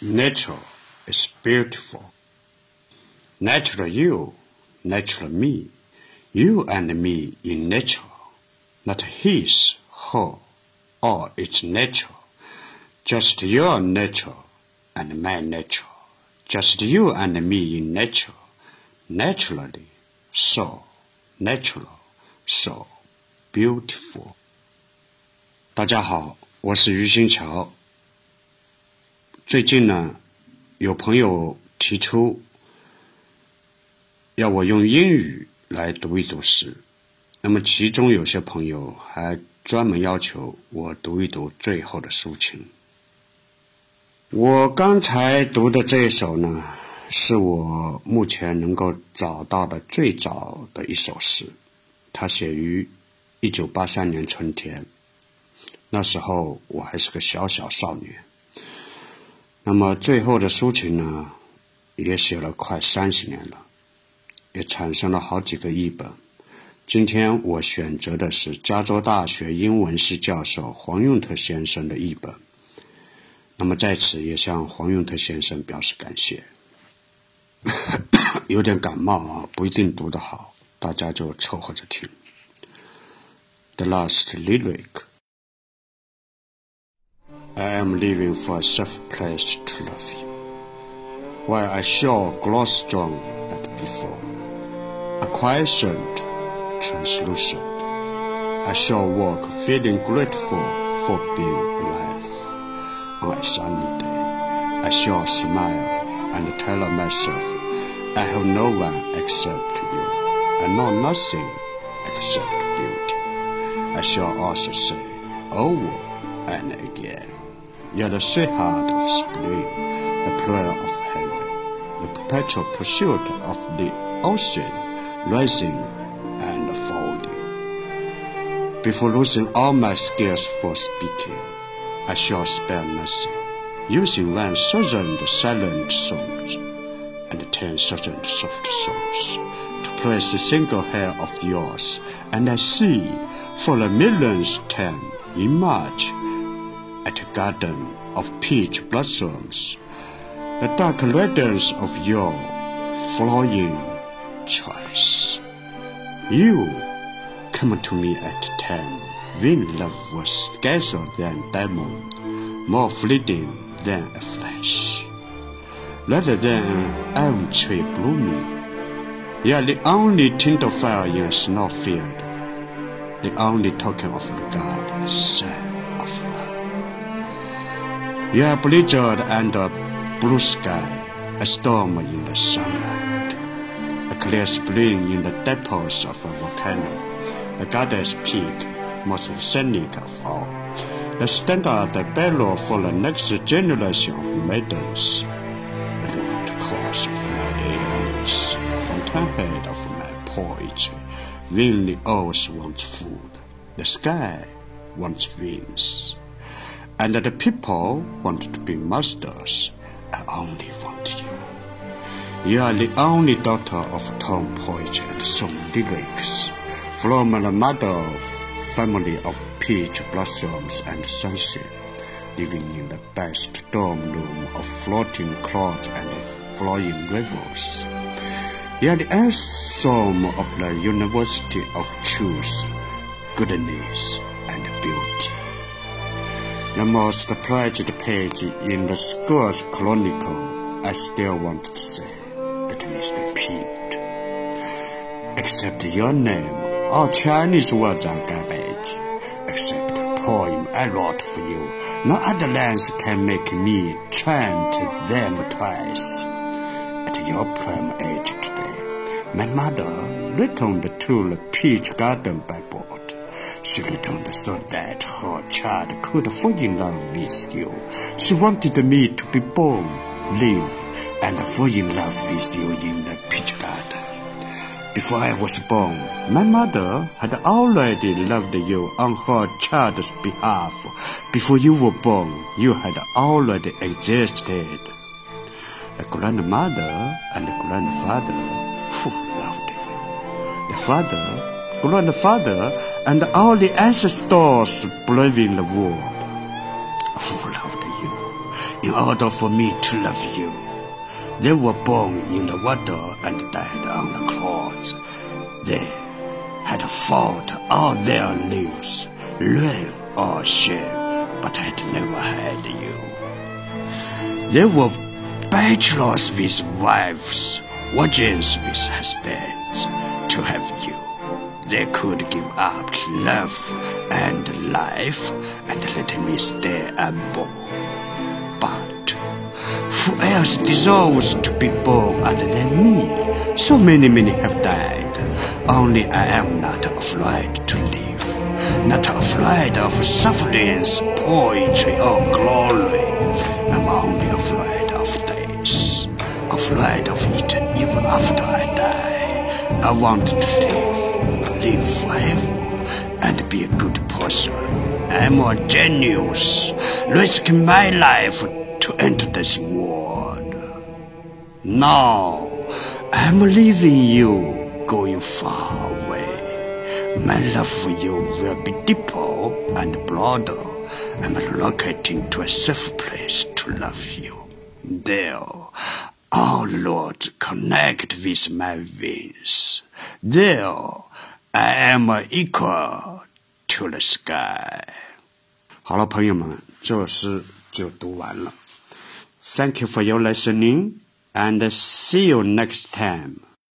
Nature is beautiful. Natural you, natural me, you and me in nature, not his, her, or its nature, just your nature and my nature, just you and me in nature, naturally, so natural, so beautiful. 大家好，我是俞心樵。最近呢，有朋友提出要我用英语来读一读诗，那么其中有些朋友还专门要求我读一读最后的抒情。我刚才读的这一首呢，是我目前能够找到的最早的一首诗，它写于一九八三年春天，那时候我还是个小小少年。那么最后的抒情呢，也写了快三十年了，也产生了好几个译本。今天我选择的是加州大学英文系教授黄永特先生的译本。那么在此也向黄永特先生表示感谢。有点感冒啊，不一定读得好，大家就凑合着听。The last lyric. I am leaving for a safe place to love you, While I shall glow strong like before, acquiescent, translucent. I shall walk feeling grateful for being alive. On a sunny day, I shall smile and tell myself, I have no one except you. I know nothing except beauty. I shall also say, over and again. You're the sweetheart of spring, the prayer of heaven, the perpetual pursuit of the ocean, rising and falling. Before losing all my skills for speaking, I shall spare nothing, using one thousand silent songs and ten thousand soft songs to praise the single hair of yours, and I see for the millionth time in March at garden of peach blossoms, the dark radiance of your flowing choice. You come to me at time when love was scarcer than diamond, more fleeting than a flash. Rather than an elm tree blooming, you are the only tint of fire in a snow field, the only token of regard, love. Are blizzard under blue sky, a storm in the sunlight, a clear spring in the depths of a volcano, the goddess peak, most scenic of all, the standard bearer for the next generation of maidens, the cause of my ailments, fountainhead of my poetry, when the earth wants food, the sky wants wings and the people want to be masters. I only want you. You are the only daughter of Tang poetry and song lyrics, from the mother family of peach blossoms and sunset, living in the best dorm room of floating clouds and flowing rivers. You are the anthem of the University of Truth, Goodness, and Beauty the most prized page in the school's chronicle, I still want to say, let me repeat. Except your name, all Chinese words are garbage. Except the poem I wrote for you, no other lands can make me chant them twice. At your prime age today, my mother returned to the peach garden by boat. She returned so that her child could fall in love with you. She wanted me to be born, live, and fall in love with you in the peach garden. Before I was born, my mother had already loved you on her child's behalf. Before you were born, you had already existed. The grandmother and the grandfather who loved you. The father grandfather, and all the ancestors in the world oh, who loved you. in order for me to love you. They were born in the water and died on the cross. They had fought all their lives, rain or shame, but had never had you. They were bachelors with wives, virgins with husbands. To have you, they could give up love and life and let me stay unborn. But who else deserves to be born other than me? So many, many have died. Only I am not afraid to live, not afraid of sufferings, poetry, or glory. I'm only afraid of death, afraid of it even after I die. I want to live, live forever, and be a good person. I'm a genius, risking my life to enter this world. Now, I'm leaving you going far away. My love for you will be deeper and broader. I'm relocating to a safe place to love you. There, our Lord connect with my wings. There, I am equal to the sky. 好了，朋友们，这诗就读完了。Thank you for your listening, and see you next time.